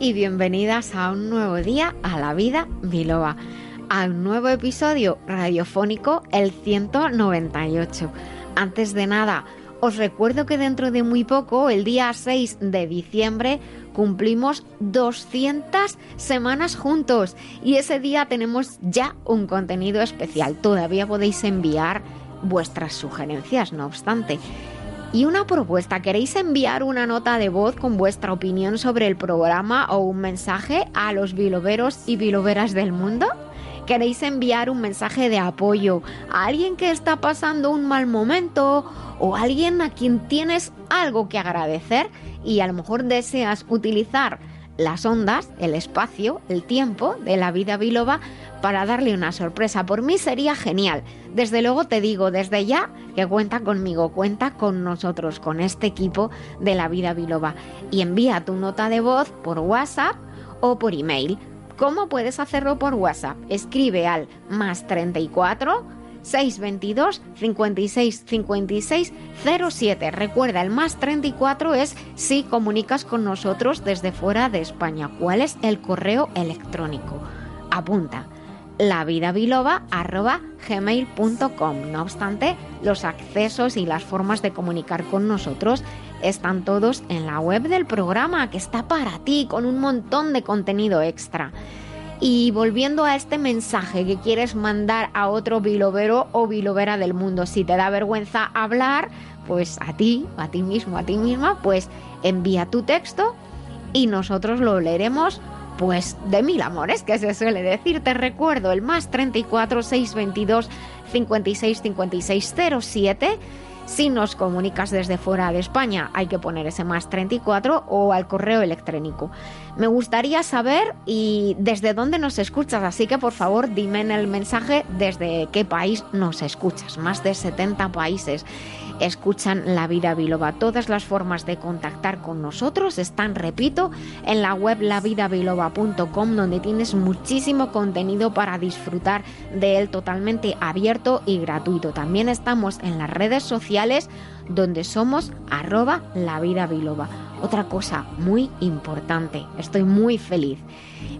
y bienvenidas a un nuevo día a la vida biloba, a un nuevo episodio radiofónico, el 198. Antes de nada, os recuerdo que dentro de muy poco, el día 6 de diciembre, cumplimos 200 semanas juntos y ese día tenemos ya un contenido especial. Todavía podéis enviar vuestras sugerencias, no obstante. Y una propuesta, ¿queréis enviar una nota de voz con vuestra opinión sobre el programa o un mensaje a los biloberos y biloberas del mundo? ¿Queréis enviar un mensaje de apoyo a alguien que está pasando un mal momento o a alguien a quien tienes algo que agradecer y a lo mejor deseas utilizar las ondas, el espacio, el tiempo de la vida biloba para darle una sorpresa. Por mí sería genial. Desde luego te digo desde ya que cuenta conmigo, cuenta con nosotros, con este equipo de la vida biloba. Y envía tu nota de voz por WhatsApp o por email. ¿Cómo puedes hacerlo por WhatsApp? Escribe al más 34 622 56 56 07. Recuerda, el más 34 es si comunicas con nosotros desde fuera de España. ¿Cuál es el correo electrónico? Apunta lavidabiloba.gmail.com. No obstante, los accesos y las formas de comunicar con nosotros están todos en la web del programa, que está para ti, con un montón de contenido extra. Y volviendo a este mensaje que quieres mandar a otro bilovero o bilovera del mundo, si te da vergüenza hablar, pues a ti, a ti mismo, a ti misma, pues envía tu texto y nosotros lo leeremos pues de mil amores, que se suele decir. Te recuerdo el más 34 622 56 56 07 si nos comunicas desde fuera de España, hay que poner ese más 34 o al correo electrónico. Me gustaría saber y desde dónde nos escuchas, así que por favor dime en el mensaje desde qué país nos escuchas. Más de 70 países escuchan La Vida Biloba. Todas las formas de contactar con nosotros están, repito, en la web lavidabiloba.com donde tienes muchísimo contenido para disfrutar de él totalmente abierto y gratuito. También estamos en las redes sociales donde somos arroba la vida biloba. Otra cosa muy importante, estoy muy feliz.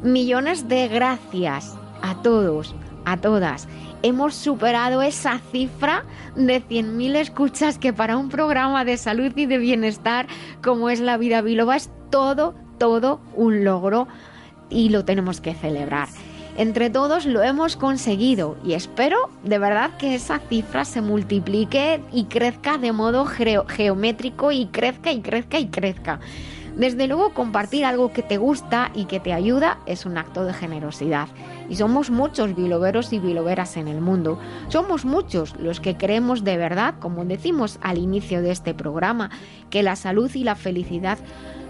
Millones de gracias a todos, a todas hemos superado esa cifra de 100.000 escuchas que para un programa de salud y de bienestar como es La Vida Biloba es todo, todo un logro y lo tenemos que celebrar. Entre todos lo hemos conseguido y espero de verdad que esa cifra se multiplique y crezca de modo geométrico y crezca y crezca y crezca. Desde luego, compartir algo que te gusta y que te ayuda es un acto de generosidad. Y somos muchos biloveros y biloveras en el mundo. Somos muchos los que creemos de verdad, como decimos al inicio de este programa, que la salud y la felicidad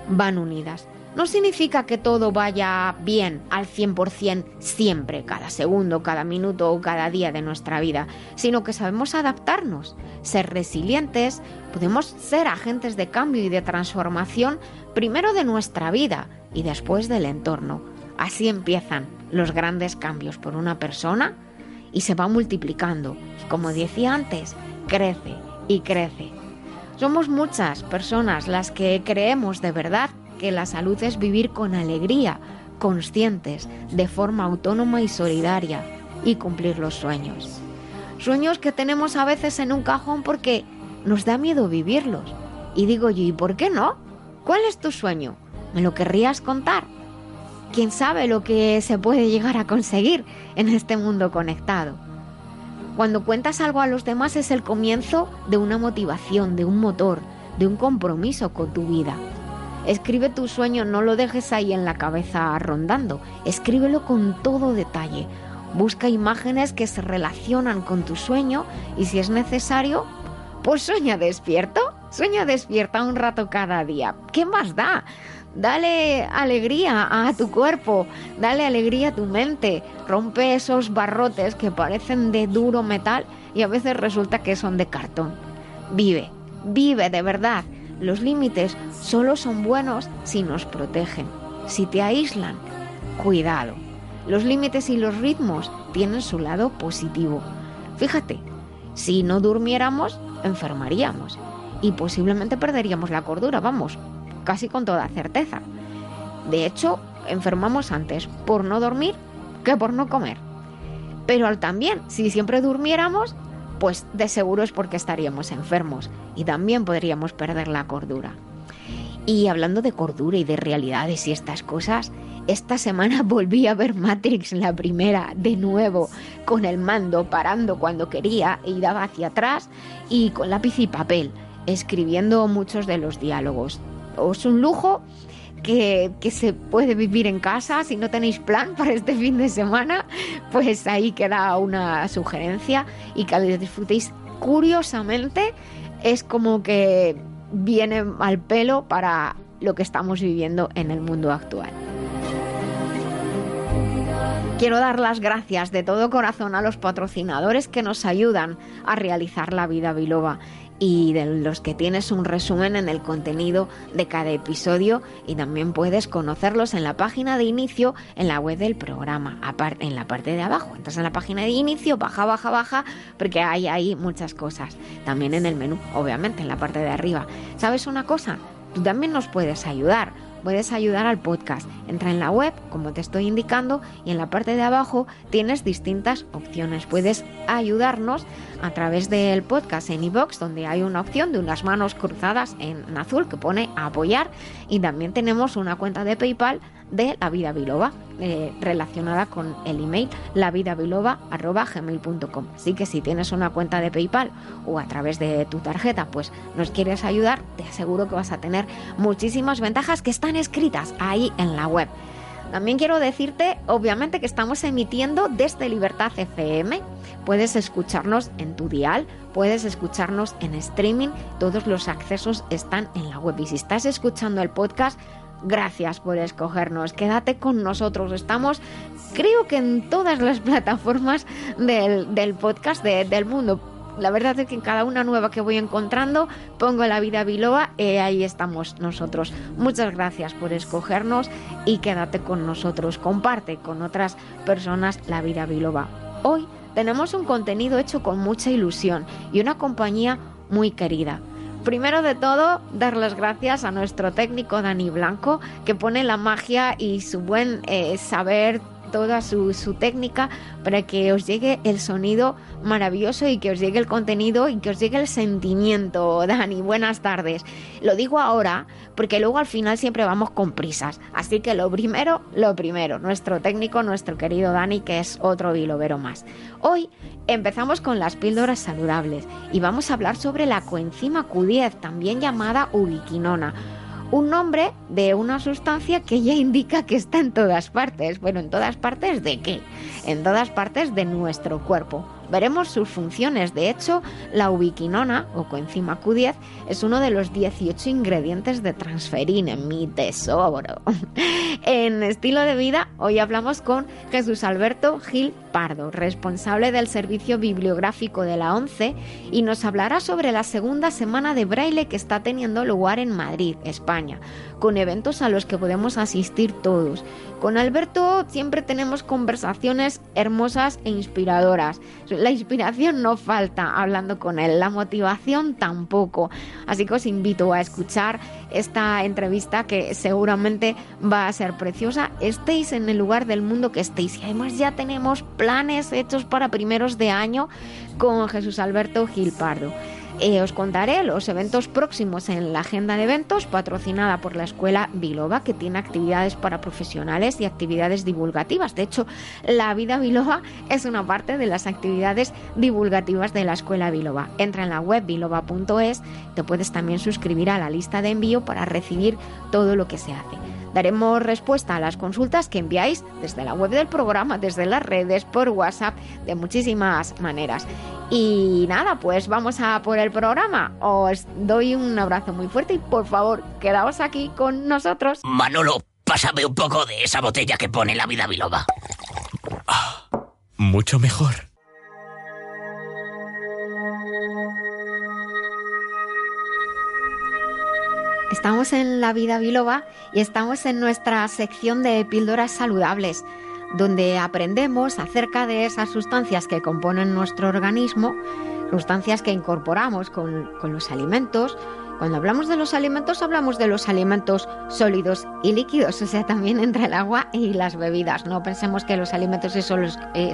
van unidas no significa que todo vaya bien al 100% siempre, cada segundo, cada minuto o cada día de nuestra vida, sino que sabemos adaptarnos, ser resilientes, podemos ser agentes de cambio y de transformación primero de nuestra vida y después del entorno. Así empiezan los grandes cambios por una persona y se va multiplicando. Como decía antes, crece y crece. Somos muchas personas las que creemos de verdad que la salud es vivir con alegría, conscientes, de forma autónoma y solidaria, y cumplir los sueños. Sueños que tenemos a veces en un cajón porque nos da miedo vivirlos. Y digo yo, ¿y por qué no? ¿Cuál es tu sueño? ¿Me lo querrías contar? ¿Quién sabe lo que se puede llegar a conseguir en este mundo conectado? Cuando cuentas algo a los demás es el comienzo de una motivación, de un motor, de un compromiso con tu vida. Escribe tu sueño, no lo dejes ahí en la cabeza rondando, escríbelo con todo detalle. Busca imágenes que se relacionan con tu sueño y si es necesario, pues sueña despierto, sueña despierta un rato cada día. ¿Qué más da? Dale alegría a tu cuerpo, dale alegría a tu mente, rompe esos barrotes que parecen de duro metal y a veces resulta que son de cartón. Vive, vive de verdad. Los límites solo son buenos si nos protegen. Si te aíslan, cuidado. Los límites y los ritmos tienen su lado positivo. Fíjate, si no durmiéramos, enfermaríamos y posiblemente perderíamos la cordura, vamos, casi con toda certeza. De hecho, enfermamos antes por no dormir que por no comer. Pero también, si siempre durmiéramos, pues de seguro es porque estaríamos enfermos y también podríamos perder la cordura. Y hablando de cordura y de realidades y estas cosas, esta semana volví a ver Matrix la primera de nuevo, con el mando parando cuando quería y daba hacia atrás y con lápiz y papel, escribiendo muchos de los diálogos es un lujo que, se puede vivir en casa. Si no tenéis plan para este fin de semana, pues ahí queda una sugerencia y que lo disfrutéis curiosamente. Es como que viene al pelo para lo que estamos viviendo en el mundo actual. Quiero dar las gracias de todo corazón a los patrocinadores que nos ayudan a realizar la vida biloba y de los que tienes un resumen en el contenido de cada episodio y también puedes conocerlos en la página de inicio en la web del programa, en la parte de abajo. Entras en la página de inicio, baja, baja, baja, porque hay ahí muchas cosas. También en el menú, obviamente, en la parte de arriba. ¿Sabes una cosa? Tú también nos puedes ayudar puedes ayudar al podcast. Entra en la web, como te estoy indicando, y en la parte de abajo tienes distintas opciones. Puedes ayudarnos a través del podcast en iBox, donde hay una opción de unas manos cruzadas en azul que pone apoyar, y también tenemos una cuenta de PayPal de La Vida Biloba, eh, relacionada con el email lavidabiloba.gmail.com. Así que si tienes una cuenta de PayPal o a través de tu tarjeta, pues nos quieres ayudar, te aseguro que vas a tener muchísimas ventajas que están escritas ahí en la web. También quiero decirte, obviamente, que estamos emitiendo desde Libertad FM. Puedes escucharnos en tu dial, puedes escucharnos en streaming, todos los accesos están en la web. Y si estás escuchando el podcast, Gracias por escogernos. Quédate con nosotros. Estamos, creo que en todas las plataformas del, podcast del mundo. La verdad es que en cada una nueva que voy encontrando pongo la vida biloba y ahí estamos nosotros. Muchas gracias por escogernos y quédate con nosotros. Comparte con otras personas la vida biloba. Hoy tenemos un contenido hecho con mucha ilusión y una compañía muy querida. Primero de todo, dar las gracias a nuestro técnico Dani Blanco, que pone la magia y su buen eh, saber toda su, técnica para que os llegue el sonido maravilloso y que os llegue el contenido y que os llegue el sentimiento. Dani, buenas tardes. Lo digo ahora porque luego al final siempre vamos con prisas. Así que lo primero, lo primero, nuestro técnico, nuestro querido Dani, que es otro bilovero más. Hoy empezamos con las píldoras saludables y vamos a hablar sobre la coenzima Q10, también llamada ubiquinona un nombre de una sustancia que ya indica que está en todas partes. Bueno, ¿en todas partes de qué? En todas partes de nuestro cuerpo. Veremos sus funciones. De hecho, la ubiquinona o coenzima Q10 es uno de los 18 ingredientes de transferina, mi tesoro. en estilo de vida, hoy hablamos con Jesús Alberto Gil Pardo, responsable del servicio bibliográfico de la ONCE, y nos hablará sobre la segunda semana de braille que está teniendo lugar en Madrid, España, con eventos a los que podemos asistir todos. Con Alberto siempre tenemos conversaciones hermosas e inspiradoras. La inspiración no falta hablando con él, la motivación tampoco. Así que os invito a escuchar esta entrevista que seguramente va a ser preciosa. Estéis en el lugar del mundo que estéis. Y además ya tenemos planes hechos para primeros de año con Jesús Alberto Gil Pardo. Eh, os contaré los eventos próximos en la agenda de eventos patrocinada por la Escuela Biloba, que tiene actividades para profesionales y actividades divulgativas. De hecho, la vida Biloba es una parte de las actividades divulgativas de la Escuela Biloba. Entra en la web biloba.es, te puedes también suscribir a la lista de envío para recibir todo lo que se hace. Daremos respuesta a las consultas que enviáis desde la web del programa, desde las redes, por WhatsApp, de muchísimas maneras. Y nada, pues vamos a por el programa. Os doy un abrazo muy fuerte y por favor, quedaos aquí con nosotros. Manolo, pásame un poco de esa botella que pone la vida biloba. Ah, mucho mejor. Estamos en La Vida Biloba y estamos en nuestra sección de píldoras saludables donde aprendemos acerca de esas sustancias que componen nuestro organismo, sustancias que incorporamos con, los alimentos. Cuando hablamos de los alimentos, hablamos de los alimentos sólidos y líquidos, o sea, también entre el agua y las bebidas. No pensemos que los alimentos es, solo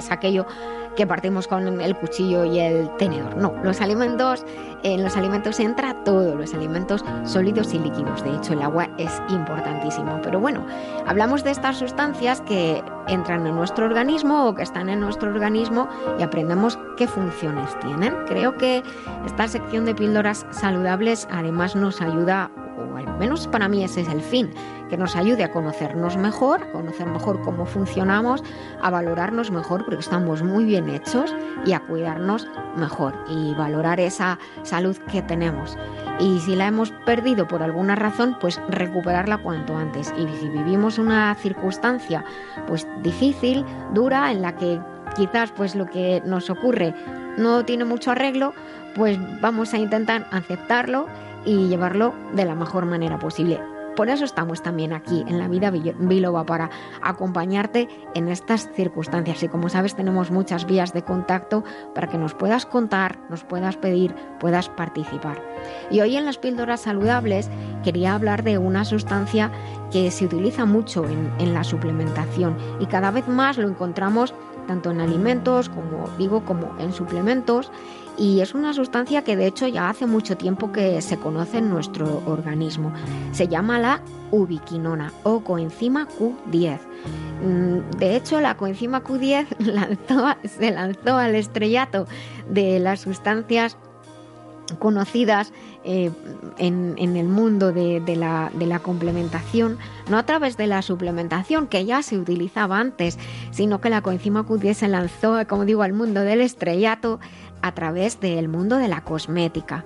aquello que partimos con el cuchillo y el tenedor. No, los alimentos, en los alimentos entra todo, los alimentos sólidos y líquidos. De hecho, el agua es importantísimo. Pero bueno, hablamos de estas sustancias que entran en nuestro organismo o que están en nuestro organismo y aprendemos qué funciones tienen. Creo que esta sección de píldoras saludables además nos ayuda al menos para mí ese es el fin, que nos ayude a conocernos mejor, conocer mejor cómo funcionamos, a valorarnos mejor porque estamos muy bien hechos y a cuidarnos mejor y valorar esa salud que tenemos. Y si la hemos perdido por alguna razón, pues recuperarla cuanto antes. Y si vivimos una circunstancia pues difícil, dura, en la que quizás pues lo que nos ocurre no tiene mucho arreglo, pues vamos a intentar aceptarlo y llevarlo de la mejor manera posible. Por eso estamos también aquí en la vida biloba para acompañarte en estas circunstancias. Y como sabes, tenemos muchas vías de contacto para que nos puedas contar, nos puedas pedir, puedas participar. Y hoy en las píldoras saludables quería hablar de una sustancia que se utiliza mucho en, en la suplementación y cada vez más lo encontramos tanto en alimentos como digo como en suplementos y es una sustancia que de hecho ya hace mucho tiempo que se conoce en nuestro organismo. Se llama la ubiquinona o coenzima Q10. Mm, de hecho, la coenzima Q10 se lanzó al estrellato de las sustancias conocidas eh, en, el mundo de, la, de, la, complementación, no a través de la suplementación que ya se utilizaba antes, sino que la coenzima Q10 se lanzó, como digo, al mundo del estrellato a través del mundo de la cosmética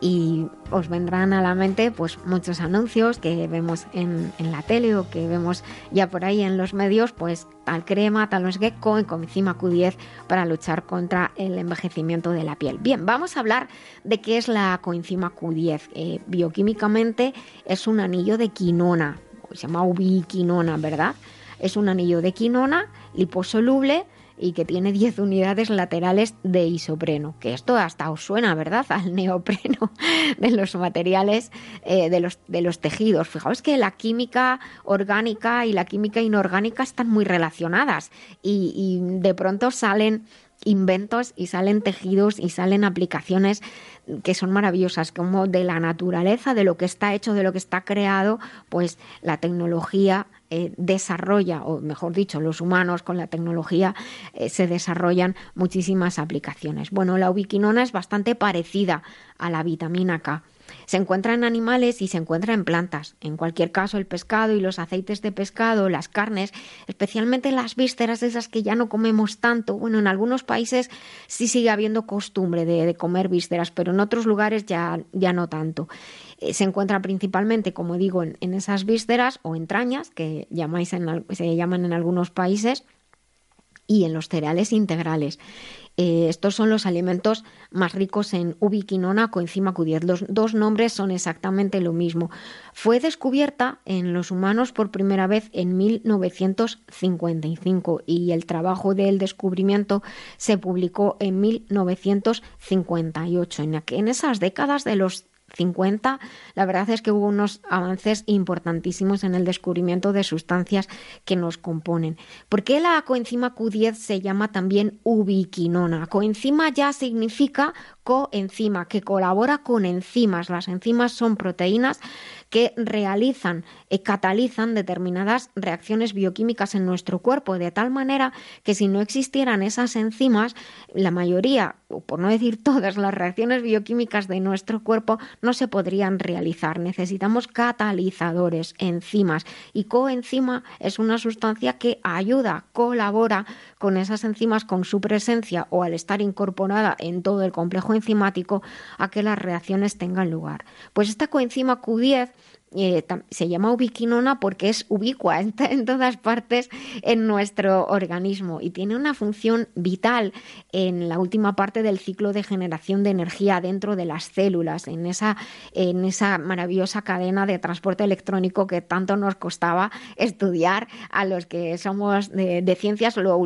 y os vendrán a la mente pues muchos anuncios que vemos en, la tele o que vemos ya por ahí en los medios pues tal crema, tal qué, con coenzima Q10 para luchar contra el envejecimiento de la piel. Bien, vamos a hablar de qué es la coenzima Q10. Eh, bioquímicamente es un anillo de quinona, se llama ubiquinona, ¿verdad? Es un anillo de quinona liposoluble y que tiene 10 unidades laterales de isopreno, que esto hasta os suena, ¿verdad?, al neopreno de los materiales eh, de, los, de los tejidos. Fijaos que la química orgánica y la química inorgánica están muy relacionadas y, y de pronto salen inventos y salen tejidos y salen aplicaciones que son maravillosas, como de la naturaleza, de lo que está hecho, de lo que está creado, pues la tecnología eh, desarrolla, o mejor dicho, los humanos con la tecnología eh, se desarrollan muchísimas aplicaciones. Bueno, la ubiquinona es bastante parecida a la vitamina K. Se encuentra en animales y se encuentra en plantas. En cualquier caso, el pescado y los aceites de pescado, las carnes, especialmente las vísceras, esas que ya no comemos tanto. Bueno, en algunos países sí sigue habiendo costumbre de, comer vísceras, pero en otros lugares ya, ya no tanto. Eh, se encuentra principalmente, como digo, en, esas vísceras o entrañas, que llamáis se llaman en algunos países, y en los cereales integrales. Eh, estos son los alimentos más ricos en ubiquinona, coenzima Q10. Los dos nombres son exactamente lo mismo. Fue descubierta en los humanos por primera vez en 1955 y el trabajo del descubrimiento se publicó en 1958. En, en esas décadas de los 50, la verdad es que hubo unos avances importantísimos en el descubrimiento de sustancias que nos componen. ¿Por qué la coenzima Q10 se llama también ubiquinona? Coenzima ya significa coenzima, que colabora con enzimas. Las enzimas son proteínas que realizan, y catalizan determinadas reacciones bioquímicas en nuestro cuerpo, de tal manera que si no existieran esas enzimas, la mayoría, o por no decir todas las reacciones bioquímicas de nuestro cuerpo no se podrían realizar. Necesitamos catalizadores, enzimas, y coenzima es una sustancia que ayuda, colabora con esas enzimas, con su presencia o al estar incorporada en todo el complejo enzimático, a que las reacciones tengan lugar. Pues esta coenzima Q10 eh, se llama ubiquinona porque es ubicua, en todas partes en nuestro organismo y tiene una función vital en la última parte del ciclo de generación de energía dentro de las células, en esa, en esa maravillosa cadena de transporte electrónico que tanto nos costaba estudiar a los que somos de, ciencias, lo,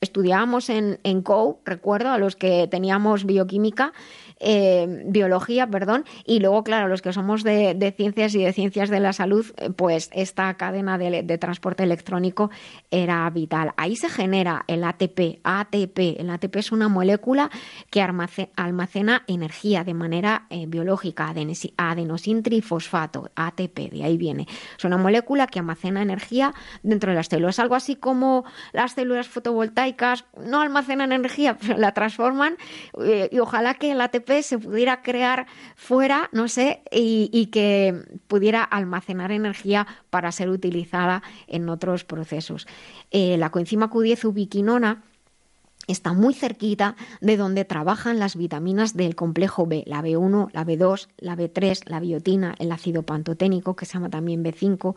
estudiábamos en, en COU, recuerdo, a los que teníamos bioquímica eh, biología, perdón, y luego, claro, los que somos de, ciencias y de ciencias de la salud, eh, pues esta cadena de, transporte electrónico era vital. Ahí se genera el ATP. ATP, el ATP es una molécula que almacena energía de manera eh, biológica, adenosintrifosfato, ATP, de ahí viene. Es una molécula que almacena energía dentro de las células, algo así como las células fotovoltaicas no almacenan energía, pero la transforman y ojalá que el ATP se pudiera crear fuera, no sé, y, que pudiera almacenar energía para ser utilizada en otros procesos. Eh, la coenzima Q10 ubiquinona está muy cerquita de donde trabajan las vitaminas del complejo B, la B1, la B2, la B3, la biotina, el ácido pantoténico, que se llama también B5,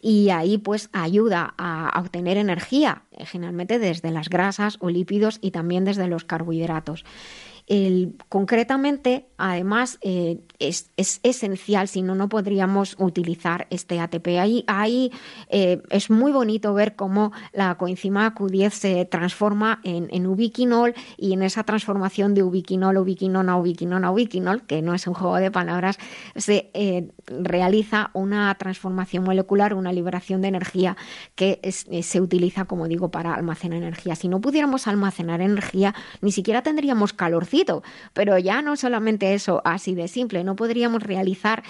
y ahí pues ayuda a, obtener energía, eh, generalmente desde las grasas o lípidos y también desde los carbohidratos concretamente, además, eh, es, esencial, si no, no podríamos utilizar este ATP. Ahí, eh, es muy bonito ver cómo la coenzima Q10 se transforma en, ubiquinol y en esa transformación de ubiquinol, ubiquinona, ubiquinona, ubiquinol, que no es un juego de palabras, se eh, realiza una transformación molecular, una liberación de energía que se utiliza, como digo, para almacenar energía. Si no pudiéramos almacenar energía, ni siquiera tendríamos calorcito pero ya no solamente eso, así de simple, no podríamos realizar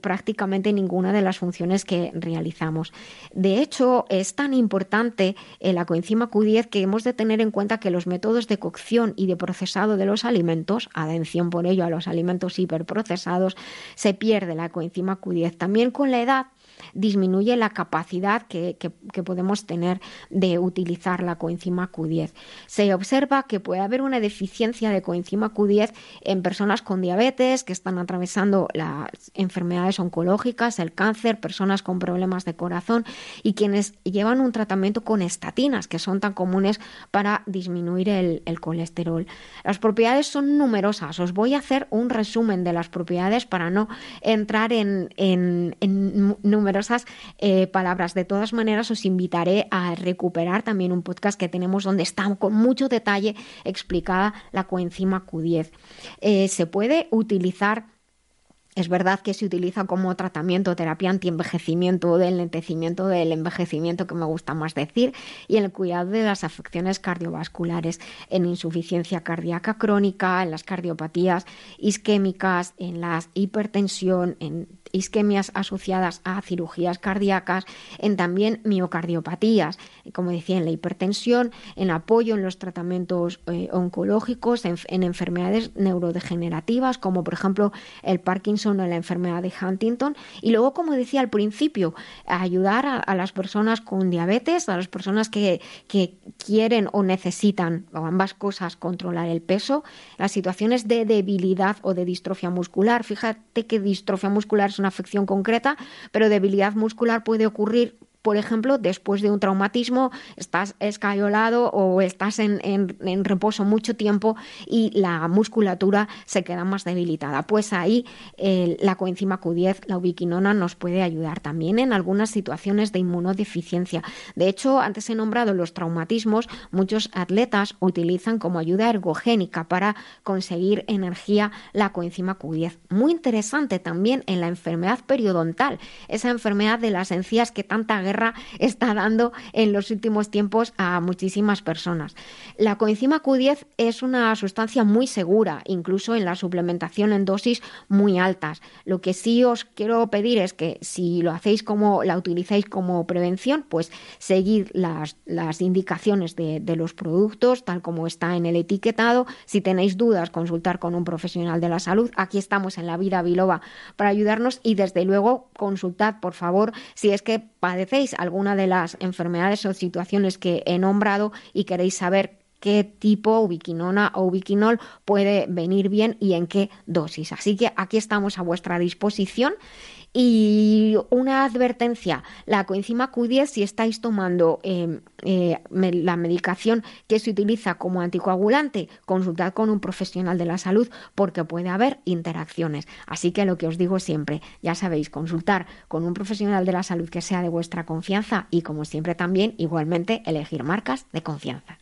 prácticamente ninguna de las funciones que realizamos. De hecho, es tan importante la coenzima Q10 que hemos de tener en cuenta que los métodos de cocción y de procesado de los alimentos, atención por ello a los alimentos hiperprocesados, se pierde la coenzima Q10. También con la edad disminuye la capacidad que, podemos tener de utilizar la coenzima Q10. Se observa que puede haber una deficiencia de coenzima Q10 en personas con diabetes que están atravesando las enfermedades oncológicas, el cáncer, personas con problemas de corazón y quienes llevan un tratamiento con estatinas que son tan comunes para disminuir el, colesterol. Las propiedades son numerosas. Os voy a hacer un resumen de las propiedades para no entrar en, en, en eh, palabras. De todas maneras, os invitaré a recuperar también un podcast que tenemos donde está con mucho detalle explicada la coenzima Q10. Eh, se puede utilizar es verdad que se utiliza como tratamiento, terapia antienvejecimiento, del lentecimiento del envejecimiento, que me gusta más decir, y el cuidado de las afecciones cardiovasculares, en insuficiencia cardíaca crónica, en las cardiopatías isquémicas, en la hipertensión, en isquemias asociadas a cirugías cardíacas, en también miocardiopatías, como decía, en la hipertensión, en apoyo en los tratamientos eh, oncológicos, en, enfermedades neurodegenerativas, como por ejemplo el Parkinson o la enfermedad de Huntington. Y luego, como decía al principio, ayudar a, las personas con diabetes, a las personas que, quieren o necesitan, o ambas cosas, controlar el peso, las situaciones de debilidad o de distrofia muscular. Fíjate que distrofia muscular es una afección concreta, pero debilidad muscular puede ocurrir por ejemplo, después de un traumatismo, estás escayolado o estás en, reposo mucho tiempo y la musculatura se queda más debilitada. Pues ahí la coenzima Q10, la ubiquinona, nos puede ayudar también en algunas situaciones de inmunodeficiencia. De hecho, antes he nombrado los traumatismos, muchos atletas utilizan como ayuda ergogénica para conseguir energía la coenzima Q10. Muy interesante también en la enfermedad periodontal, esa enfermedad de las encías que tanta está dando en los últimos tiempos a muchísimas personas. La coenzima Q10 es una sustancia muy segura, incluso en la suplementación en dosis muy altas. Lo que sí os quiero pedir es que si lo hacéis como la utilizáis como prevención, pues seguir las, indicaciones de, de los productos tal como está en el etiquetado. Si tenéis dudas, consultar con un profesional de la salud. Aquí estamos en la vida biloba para ayudarnos y desde luego consultad, por favor, si es que padecéis alguna de las enfermedades o situaciones que he nombrado y queréis saber qué tipo ubiquinona o ubiquinol puede venir bien y en qué dosis. Así que aquí estamos a vuestra disposición y una advertencia, la coenzima Q10, si estáis tomando em, eh, la medicación que se utiliza como anticoagulante, consultad con un profesional de la salud porque puede haber interacciones. Así que lo que os digo siempre, ya sabéis, consultar con un profesional de la salud que sea de vuestra confianza y como siempre también igualmente elegir marcas de confianza.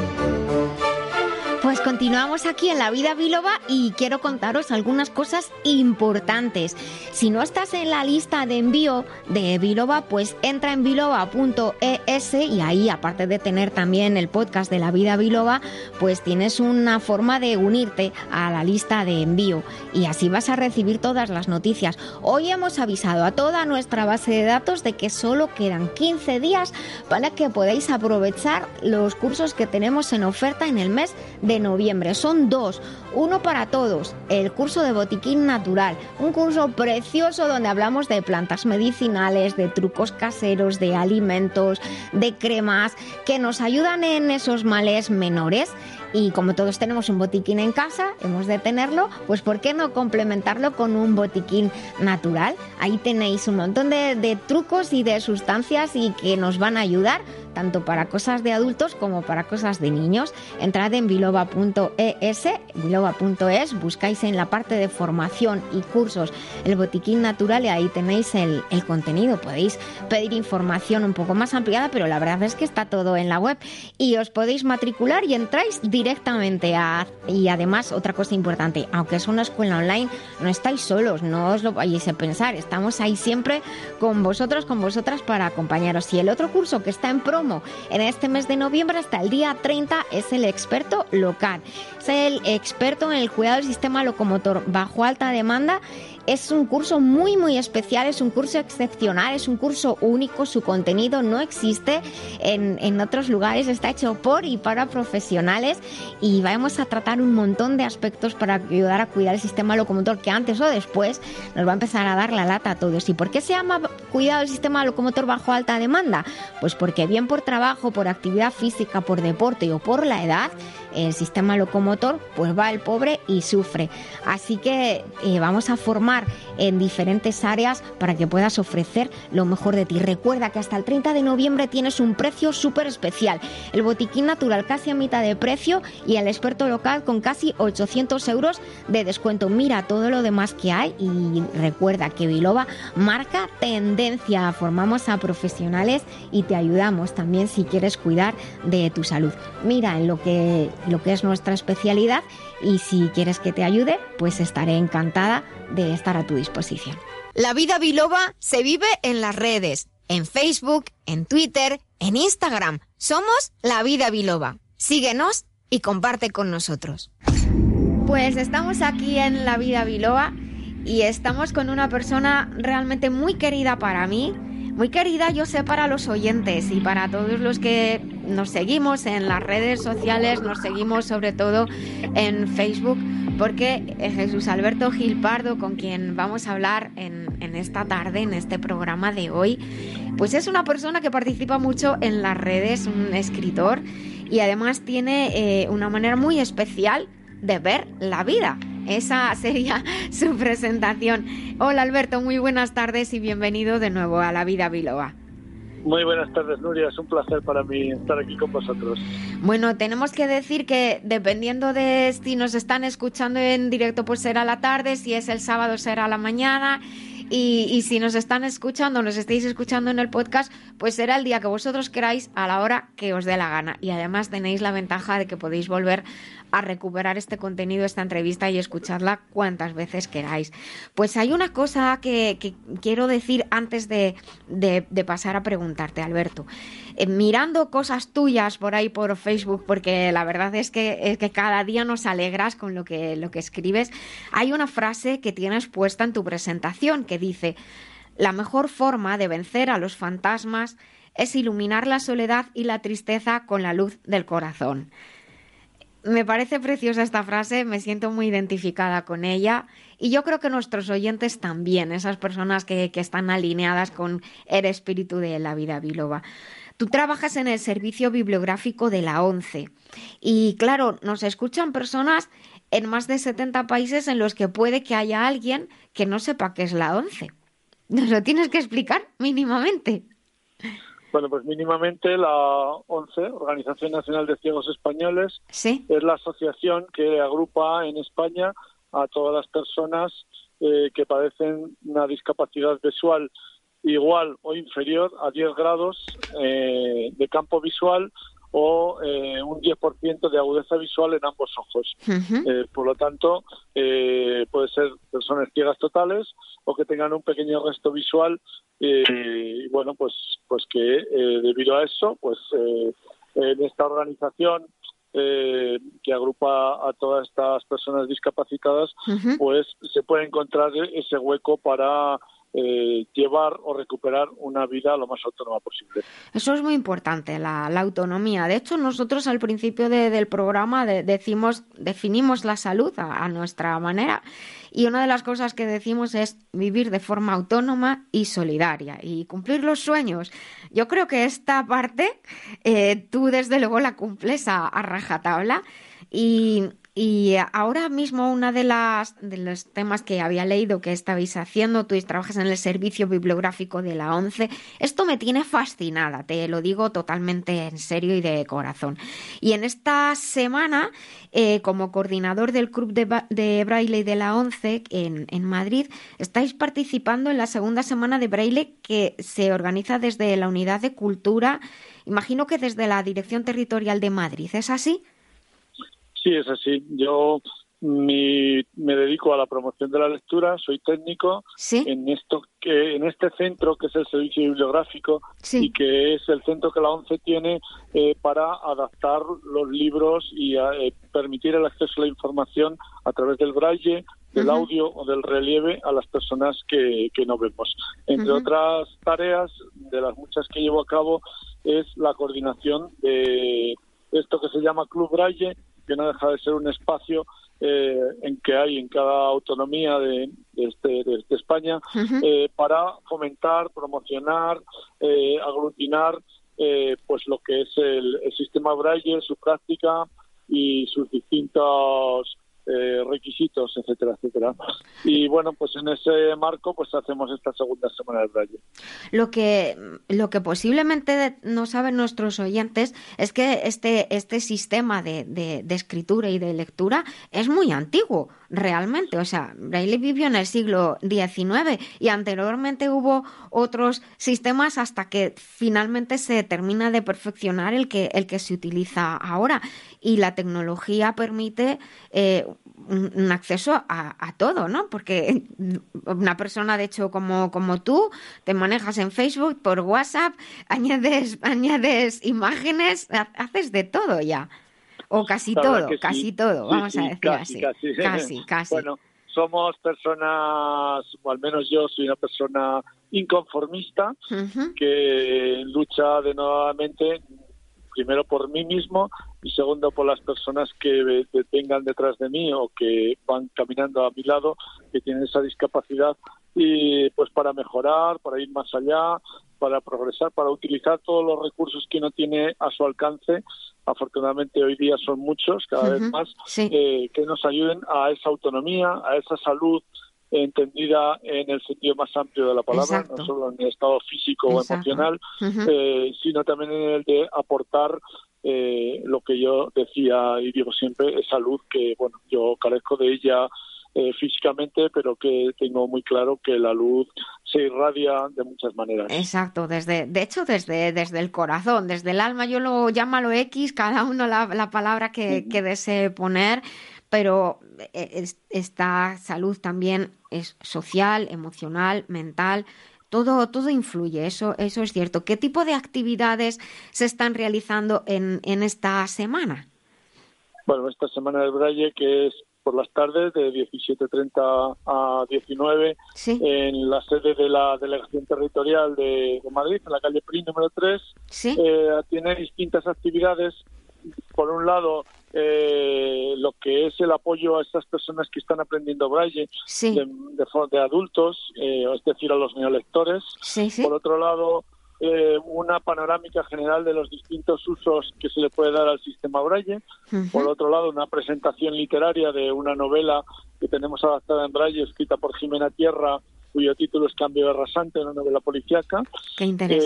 Pues continuamos aquí en la vida biloba y quiero contaros algunas cosas importantes. Si no estás en la lista de envío de biloba, pues entra en biloba.es y ahí, aparte de tener también el podcast de la vida biloba, pues tienes una forma de unirte a la lista de envío y así vas a recibir todas las noticias. Hoy hemos avisado a toda nuestra base de datos de que solo quedan 15 días para que podáis aprovechar los cursos que tenemos en oferta en el mes de noviembre. Son dos, uno para todos, el curso de botiquín natural, un curso precioso donde hablamos de plantas medicinales, de trucos caseros, de alimentos, de cremas que nos ayudan en esos males menores y como todos tenemos un botiquín en casa, hemos de tenerlo, pues ¿por qué no complementarlo con un botiquín natural? Ahí tenéis un montón de, de trucos y de sustancias y que nos van a ayudar tanto para cosas de adultos como para cosas de niños. Entrad en biloba.es, biloba.es, buscáis en la parte de formación y cursos el botiquín natural y ahí tenéis el, el, contenido. Podéis pedir información un poco más ampliada, pero la verdad es que está todo en la web y os podéis matricular y entráis directamente a... Y además, otra cosa importante, aunque es una escuela online, no estáis solos, no os lo vayáis a pensar, estamos ahí siempre con vosotros, con vosotras para acompañaros. Y el otro curso que está en pro en este mes de noviembre hasta el día 30 es el experto local. Es el experto en el cuidado del sistema locomotor bajo alta demanda es un curso muy muy especial, es un curso excepcional, es un curso único, su contenido no existe en, en, otros lugares, está hecho por y para profesionales y vamos a tratar un montón de aspectos para ayudar a cuidar el sistema locomotor que antes o después nos va a empezar a dar la lata a todos. ¿Y por qué se llama cuidado del sistema locomotor bajo alta demanda? Pues porque bien por trabajo, por actividad física, por deporte o por la edad, el sistema locomotor pues va el pobre y sufre. Así que eh, vamos a formar en diferentes áreas para que puedas ofrecer lo mejor de ti. Recuerda que hasta el 30 de noviembre tienes un precio súper especial. El botiquín natural casi a mitad de precio y el experto local con casi 800 euros de descuento. Mira todo lo demás que hay y recuerda que Biloba marca tendencia. Formamos a profesionales y te ayudamos también si quieres cuidar de tu salud. Mira en lo que, lo que es nuestra especialidad y si quieres que te ayude, pues estaré encantada de estar a tu disposición. La vida biloba se vive en las redes, en Facebook, en Twitter, en Instagram. Somos La Vida Biloba. Síguenos y comparte con nosotros. Pues estamos aquí en La Vida Biloba y estamos con una persona realmente muy querida para mí, muy querida yo sé para los oyentes y para todos los que nos seguimos en las redes sociales, nos seguimos sobre todo en Facebook, porque Jesús Alberto Gil Pardo, con quien vamos a hablar en, esta tarde, en este programa de hoy, pues es una persona que participa mucho en las redes, un escritor, y además tiene eh, una manera muy especial de ver la vida. Esa sería su presentación. Hola Alberto, muy buenas tardes y bienvenido de nuevo a La Vida Biloba. Muy buenas tardes, Nuria. Es un placer para mí estar aquí con vosotros. Bueno, tenemos que decir que dependiendo de si nos están escuchando en directo, pues será la tarde, si es el sábado será la mañana. Y, y, si nos están escuchando, nos estáis escuchando en el podcast, pues será el día que vosotros queráis a la hora que os dé la gana. Y además tenéis la ventaja de que podéis volver a recuperar este contenido, esta entrevista y escucharla cuantas veces queráis. Pues hay una cosa que, quiero decir antes de, pasar a preguntarte, Alberto. Eh, mirando cosas tuyas por ahí por Facebook, porque la verdad es que, cada día nos alegras con lo que escribes, hay una frase que tienes puesta en tu presentación que dice, la mejor forma de vencer a los fantasmas es iluminar la soledad y la tristeza con la luz del corazón. Me parece preciosa esta frase, me siento muy identificada con ella y yo creo que nuestros oyentes también, esas personas que, están alineadas con el espíritu de la vida biloba. Tú trabajas en el servicio bibliográfico de la ONCE y claro, nos escuchan personas en más de 70 países en los que puede que haya alguien que no sepa qué es la ONCE. ¿Nos lo tienes que explicar mínimamente? Bueno, pues mínimamente la ONCE, Organización Nacional de Ciegos Españoles, es la asociación que agrupa en España a todas las personas eh, que padecen una discapacidad visual igual o inferior a 10 grados eh, de campo visual o eh, un 10% de agudeza visual en ambos ojos. Eh, por lo tanto, eh, puede ser personas ciegas totales o que tengan un pequeño resto visual y bueno, pues, pues que debido a eso, pues en esta organización que agrupa a todas estas personas discapacitadas, pues se puede encontrar ese hueco para eh, llevar o recuperar una vida lo más autónoma posible. Eso es muy importante, la, autonomía. De hecho, nosotros al principio del programa decimos, definimos la salud a, nuestra manera y una de las cosas que decimos es vivir de forma autónoma y solidaria y cumplir los sueños. Yo creo que esta parte eh, tú desde luego la cumples a, a rajatabla y y ahora mismo una de las de los temas que había leído que estabais haciendo, tú trabajas en el servicio bibliográfico de la ONCE, esto me tiene fascinada, te lo digo totalmente en serio y de corazón. Y en esta semana, eh, como coordinador del Club de, de, Braille de la ONCE en, en Madrid, estáis participando en la segunda semana de Braille que se organiza desde la Unidad de Cultura, imagino que desde la Dirección Territorial de Madrid, ¿es así? Sí, es así. Yo me dedico a la promoción de la lectura, soy técnico en esto que en este centro que es el servicio bibliográfico y que es el centro que la ONCE tiene eh, para adaptar los libros y eh, permitir el acceso a la información a través del braille, del audio o del relieve a las personas que, que no vemos. Entre otras tareas, de las muchas que llevo a cabo, es la coordinación de esto que se llama Club Braille, que no deja de ser un espacio eh, en que hay en cada autonomía de, este, de, España eh, para fomentar, promocionar, eh, aglutinar pues lo que es el, sistema Braille, su práctica y sus distintos eh, requisitos, etcétera, etcétera. Y bueno, pues en ese marco pues hacemos esta segunda semana del Braille. Lo que, lo que posiblemente no saben nuestros oyentes es que este, este sistema de, de, escritura y de lectura es muy antiguo, realmente. O sea, Braille vivió en el siglo XIX y anteriormente hubo otros sistemas hasta que finalmente se termina de perfeccionar el que, el que se utiliza ahora. Y la tecnología permite eh, un, acceso a, todo, ¿no? Porque una persona, de hecho, como, como tú, te manejas en Facebook, por WhatsApp, añades, añades imágenes, haces de todo ya. O casi todo, casi todo, vamos a decir así. Casi. casi, Bueno, somos personas, o al menos yo soy una persona inconformista que lucha de nuevamente primero por mí mismo y segundo por las personas que vengan detrás de mí o que van caminando a mi lado que tienen esa discapacidad y pues para mejorar, para ir más allá, para progresar, para utilizar todos los recursos que uno tiene a su alcance. Afortunadamente hoy día son muchos, cada vez más, eh, que nos ayuden a esa autonomía, a esa salud entendida en el sentido más amplio de la palabra, no solo en el estado físico o emocional, eh, sino también en el de aportar eh, lo que yo decía y digo siempre, es salud, que bueno, yo carezco de ella eh, físicamente, pero que tengo muy claro que la luz se irradia de muchas maneras. Exacto, desde, de hecho, desde, desde el corazón, desde el alma, yo lo llámalo X, cada uno la, la palabra que, que desee poner, pero eh, esta salud también es social, emocional, mental, todo, todo influye, eso, eso es cierto. ¿Qué tipo de actividades se están realizando en, en esta semana? Bueno, esta semana del Braille, que es por las tardes de 17.30 a 19 en la sede de la Delegación Territorial de, Madrid, en la calle PRI número 3. Eh, tiene distintas actividades. Por un lado, eh, lo que es el apoyo a estas personas que están aprendiendo braille de, de, adultos, eh, es decir, a los neolectores. Por otro lado, eh, una panorámica general de los distintos usos que se le puede dar al sistema braille. Por otro lado, una presentación literaria de una novela que tenemos adaptada en braille, escrita por Jimena Tierra, cuyo título es Cambio de rasante, una novela policíaca.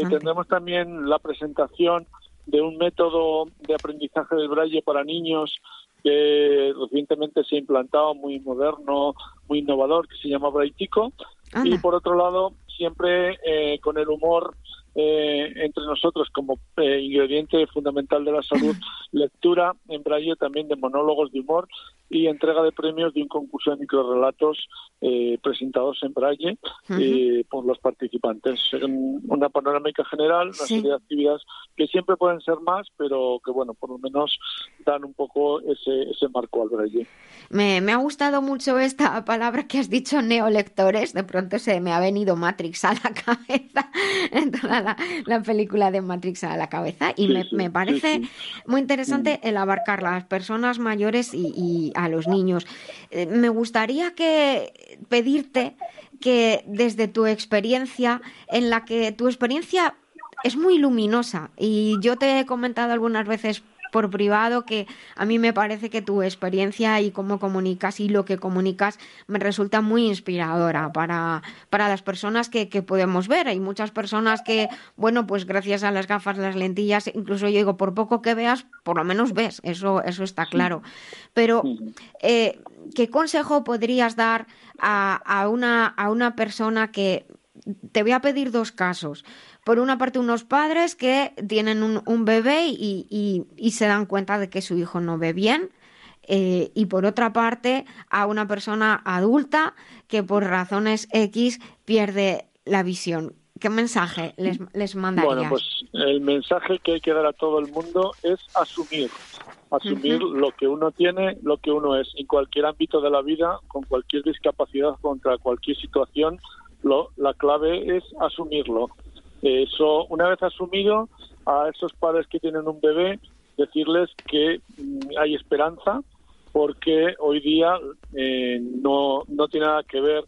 tendremos también la presentación de un método de aprendizaje del braille para niños que recientemente se ha implantado, muy moderno, muy innovador, que se llama Braitico. Y por otro lado, siempre eh, con el humor eh, entre nosotros como eh, ingrediente fundamental de la salud, lectura en braille también de monólogos de humor y entrega de premios de un concurso de microrelatos eh, presentados en braille eh, por los participantes. Una panorámica general, una serie de actividades que siempre pueden ser más, pero que, bueno, por lo menos dan un poco ese, ese marco al braille. Me, me ha gustado mucho esta palabra que has dicho, neolectores. De pronto se me ha venido Matrix a la cabeza, en la, película de Matrix a la cabeza. Y me, me, parece muy interesante el abarcar las personas mayores y a los niños. Eh, me gustaría que pedirte que desde tu experiencia, en la que tu experiencia es muy luminosa y yo te he comentado algunas veces por privado que a mí me parece que tu experiencia y cómo comunicas y lo que comunicas me resulta muy inspiradora para, para las personas que, que podemos ver. Hay muchas personas que, bueno, pues gracias a las gafas, las lentillas, incluso yo digo, por poco que veas, por lo menos ves, eso, eso está claro. Pero, eh, ¿qué consejo podrías dar a, a, una, a una persona que te voy a pedir dos casos por una parte unos padres que tienen un, bebé y, se dan cuenta de que su hijo no ve bien. Eh, y por otra parte a una persona adulta que por razones X pierde la visión. ¿Qué mensaje les, les mandarías? Bueno, pues el mensaje que hay que dar a todo el mundo es asumir, asumir lo que uno tiene, lo que uno es, en cualquier ámbito de la vida, con cualquier discapacidad, contra cualquier situación, lo, la clave es asumirlo. Eso, una vez asumido, a esos padres que tienen un bebé, decirles que mm, hay esperanza, porque hoy día eh, no, no tiene nada que ver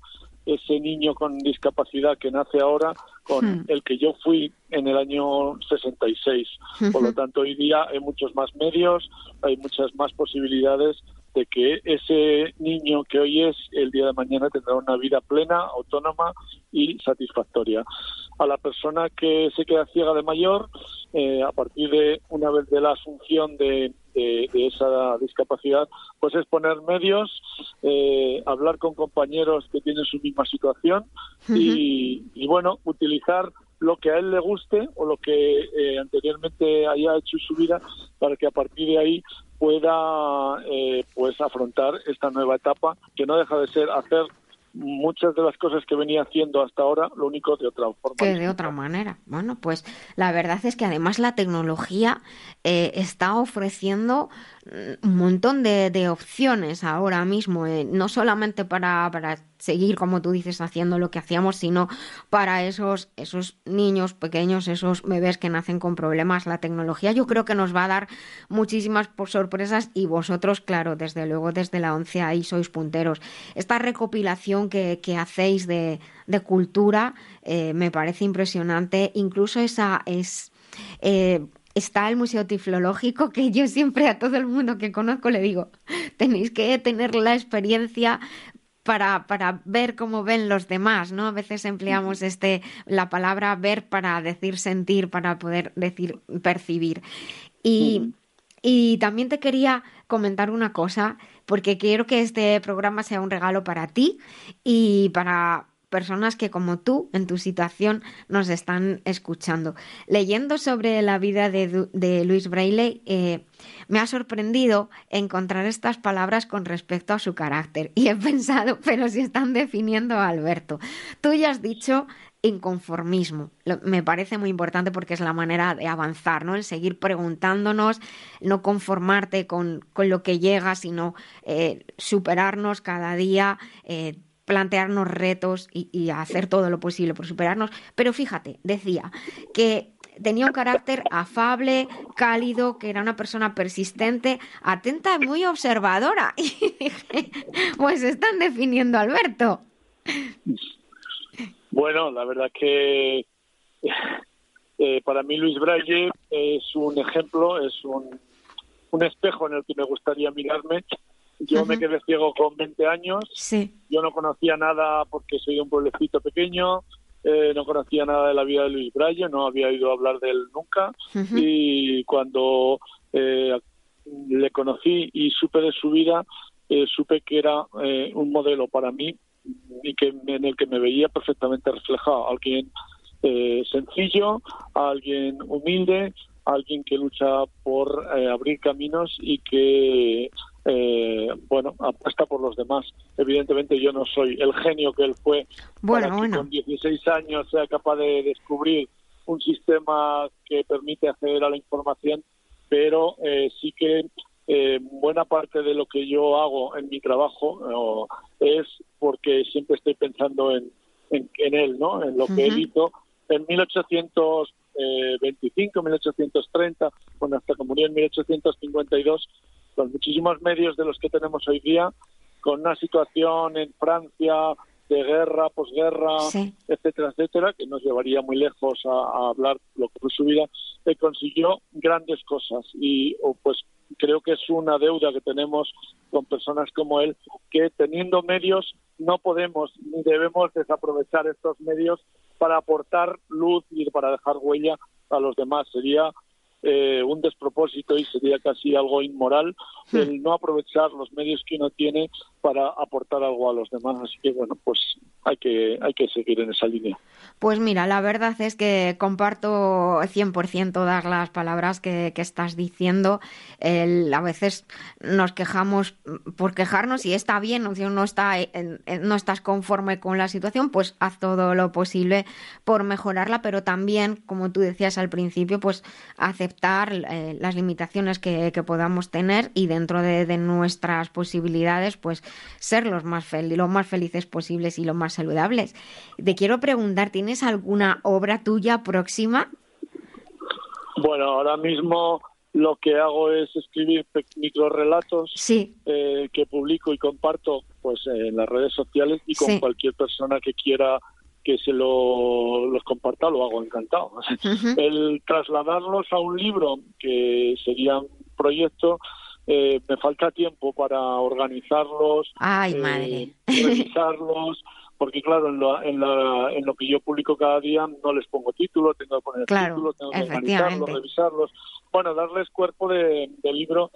ese niño con discapacidad que nace ahora con hmm. el que yo fui en el año 66. Por lo tanto, hoy día hay muchos más medios, hay muchas más posibilidades de que ese niño que hoy es, el día de mañana tendrá una vida plena, autónoma y satisfactoria. A la persona que se queda ciega de mayor, eh, a partir de una vez de la asunción de, esa discapacidad, pues es poner medios, eh, hablar con compañeros que tienen su misma situación y, y, bueno, utilizar lo que a él le guste o lo que eh, anteriormente haya hecho en su vida para que a partir de ahí pueda eh, pues afrontar esta nueva etapa que no deja de ser hacer muchas de las cosas que venía haciendo hasta ahora, lo único de otra forma. Que de otra manera. Bueno, pues la verdad es que además la tecnología eh, está ofreciendo un montón de, de opciones ahora mismo, eh, no solamente para, para, seguir, como tú dices, haciendo lo que hacíamos, sino para esos, esos niños pequeños, esos bebés que nacen con problemas. La tecnología yo creo que nos va a dar muchísimas sorpresas y vosotros, claro, desde luego desde la ONCE ahí sois punteros. Esta recopilación que, que hacéis de, de cultura eh, me parece impresionante, incluso esa es... Eh, está el Museo Tiflológico, que yo siempre a todo el mundo que conozco le digo, tenéis que tener la experiencia para, para, ver cómo ven los demás, ¿no? A veces empleamos este, la palabra ver para decir sentir, para poder decir percibir. Y, y también te quería comentar una cosa, porque quiero que este programa sea un regalo para ti y para personas que como tú, en tu situación, nos están escuchando. Leyendo sobre la vida de, Luis Braille, eh, me ha sorprendido encontrar estas palabras con respecto a su carácter. Y he pensado, pero si están definiendo a Alberto. Tú ya has dicho inconformismo. me parece muy importante porque es la manera de avanzar, ¿no? El seguir preguntándonos, no conformarte con, lo que llega, sino eh, superarnos cada día, eh, plantearnos retos y, hacer todo lo posible por superarnos. Pero fíjate, decía que tenía un carácter afable, cálido, que era una persona persistente, atenta y muy observadora. pues están definiendo Alberto. Bueno, la verdad que eh, para mí Luis Braille es un ejemplo, es un, un espejo en el que me gustaría mirarme yo me quedé ciego con 20 años. Sí. Yo no conocía nada porque soy de un pueblecito pequeño. Eh, no conocía nada de la vida de Luis Braille, no había oído hablar de él nunca. Y cuando eh, le conocí y supe de su vida, eh, supe que era un modelo para mí y que en el que me veía perfectamente reflejado. Alguien sencillo, alguien humilde, alguien que lucha por abrir caminos y que eh, bueno, apuesta por los demás. Evidentemente yo no soy el genio que él fue bueno, para que con 16 años sea capaz de descubrir un sistema que permite acceder a la información, pero eh, sí que eh, buena parte de lo que yo hago en mi trabajo es porque siempre estoy pensando en, en, él, ¿no? En lo que él hizo en 1825, 1830, cuando hasta que murió en 1852, con muchísimos medios de los que tenemos hoy día, con una situación en Francia de guerra, posguerra, etcétera, etcétera, que nos llevaría muy lejos a, hablar lo que fue su vida, eh, consiguió grandes cosas y pues creo que es una deuda que tenemos con personas como él, que teniendo medios no podemos ni debemos desaprovechar estos medios para aportar luz y para dejar huella a los demás. Sería eh, un despropósito y sería casi algo inmoral hmm. el no aprovechar los medios que uno tiene para aportar algo a los demás. Así que bueno, pues hay que, hay que seguir en esa línea. Pues mira, la verdad es que comparto 100% todas las palabras que, estás diciendo. a veces nos quejamos por quejarnos y está bien, si no, está, no estás conforme con la situación, pues haz todo lo posible por mejorarla, pero también, como tú decías al principio, pues aceptar eh, las limitaciones que, podamos tener y dentro de, de nuestras posibilidades, pues ser los más, los más felices posibles y los más saludables. Te quiero preguntar, ¿tienes alguna obra tuya próxima? Bueno, ahora mismo lo que hago es escribir microrelatos sí. eh, que publico y comparto pues en las redes sociales y con cualquier persona que quiera que se lo, los comparta lo hago encantado. El trasladarlos a un libro que sería un proyecto eh, me falta tiempo para organizarlos, Ay, revisarlos, porque claro, en lo, en, en, lo que yo publico cada día no les pongo título, tengo que poner título, tengo que organizarlos, revisarlos. Bueno, darles cuerpo de, libro,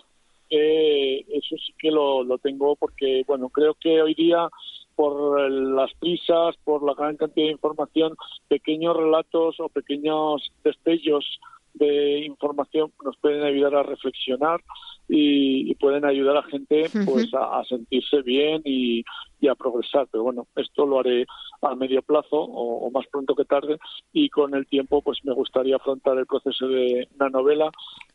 eso sí que lo, lo tengo porque, bueno, creo que hoy día por las prisas, por la gran cantidad de información, pequeños relatos o pequeños destellos de información nos pueden ayudar a reflexionar y, pueden ayudar a gente pues a, sentirse bien y, a progresar. Pero bueno, esto lo haré a medio plazo o, más pronto que tarde y con el tiempo pues me gustaría afrontar el proceso de una novela.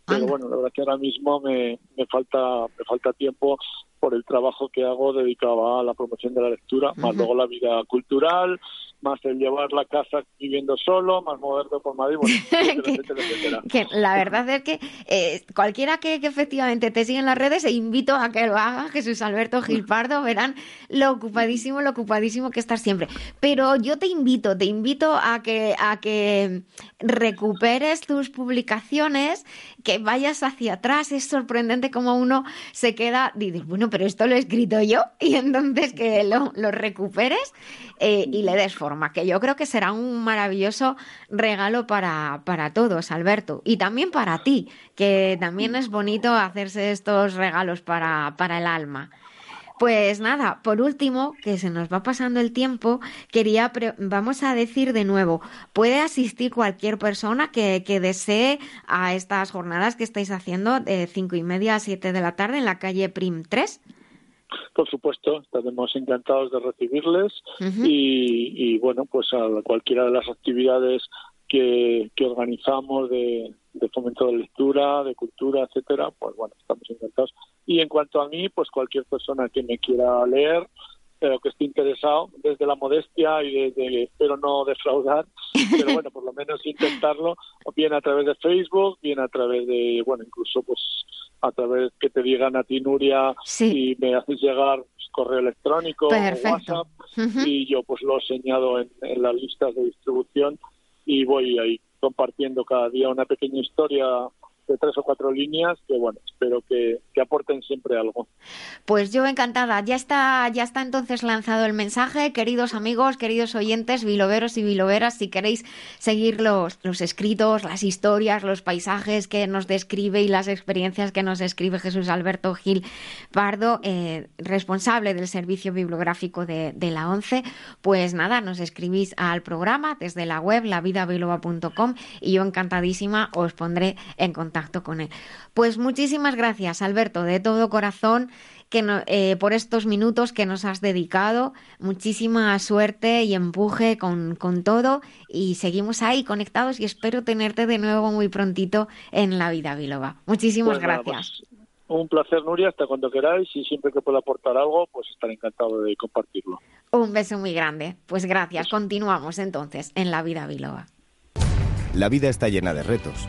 Pero bueno, la verdad que ahora mismo me, me falta me falta tiempo por el trabajo que hago dedicado a la promoción de la lectura, más luego la vida cultural, más el llevar la casa viviendo solo, más moverme por Madrid, que, la verdad es que eh, cualquiera que, efectivamente te siga en las redes, e invito a que lo haga, Jesús Alberto Gilpardo, verán lo ocupadísimo, lo ocupadísimo que estás siempre. Pero yo te invito, te invito a que, a que recuperes tus publicaciones, que vayas hacia atrás, es sorprendente como uno se queda, dices, bueno, pero esto lo he escrito yo, y entonces que lo, lo recuperes eh, y le des forma, que yo creo que será un maravilloso regalo para, para todos, Alberto, y también para ti, que también es bonito hacerse estos regalos para, para el alma. Pues nada, por último, que se nos va pasando el tiempo, quería, vamos a decir de nuevo, puede asistir cualquier persona que, que desee a estas jornadas que estáis haciendo de cinco y media a siete de la tarde en la calle Prim 3. Por supuesto, estaremos encantados de recibirles y, bueno, pues a cualquiera de las actividades que, organizamos de, fomento de lectura, de cultura, etcétera, pues bueno, estamos encantados. Y en cuanto a mí, pues cualquier persona que me quiera leer, pero que esté interesado desde la modestia y desde espero no defraudar, pero bueno, por lo menos intentarlo, bien a través de Facebook, bien a través de, bueno, incluso pues a través que te digan a ti, Nuria, y me haces llegar correo electrónico o WhatsApp, y yo pues lo he señado en, en las listas de distribución y voy ahí compartiendo cada día una pequeña historia de tres o cuatro líneas que bueno espero que, aporten siempre algo. Pues yo encantada. Ya está ya está entonces lanzado el mensaje. Queridos amigos queridos oyentes biloveros y biloveras si queréis seguir los, los escritos las historias los paisajes que nos describe y las experiencias que nos describe Jesús Alberto Gil Pardo eh, responsable del servicio bibliográfico de, de, la ONCE pues nada nos escribís al programa desde la web lavidabiloba.com y yo encantadísima os pondré en contacto con él. Pues muchísimas gracias, Alberto, de todo corazón que eh, por estos minutos que nos has dedicado. Muchísima suerte y empuje con, con, todo y seguimos ahí conectados y espero tenerte de nuevo muy prontito en la vida Biloba. Muchísimas pues gracias. Pues, un placer, Nuria, hasta cuando queráis y siempre que pueda aportar algo, pues estaré encantado de compartirlo. Un beso muy grande. Pues gracias. Continuamos entonces en la vida Biloba. La vida está llena de retos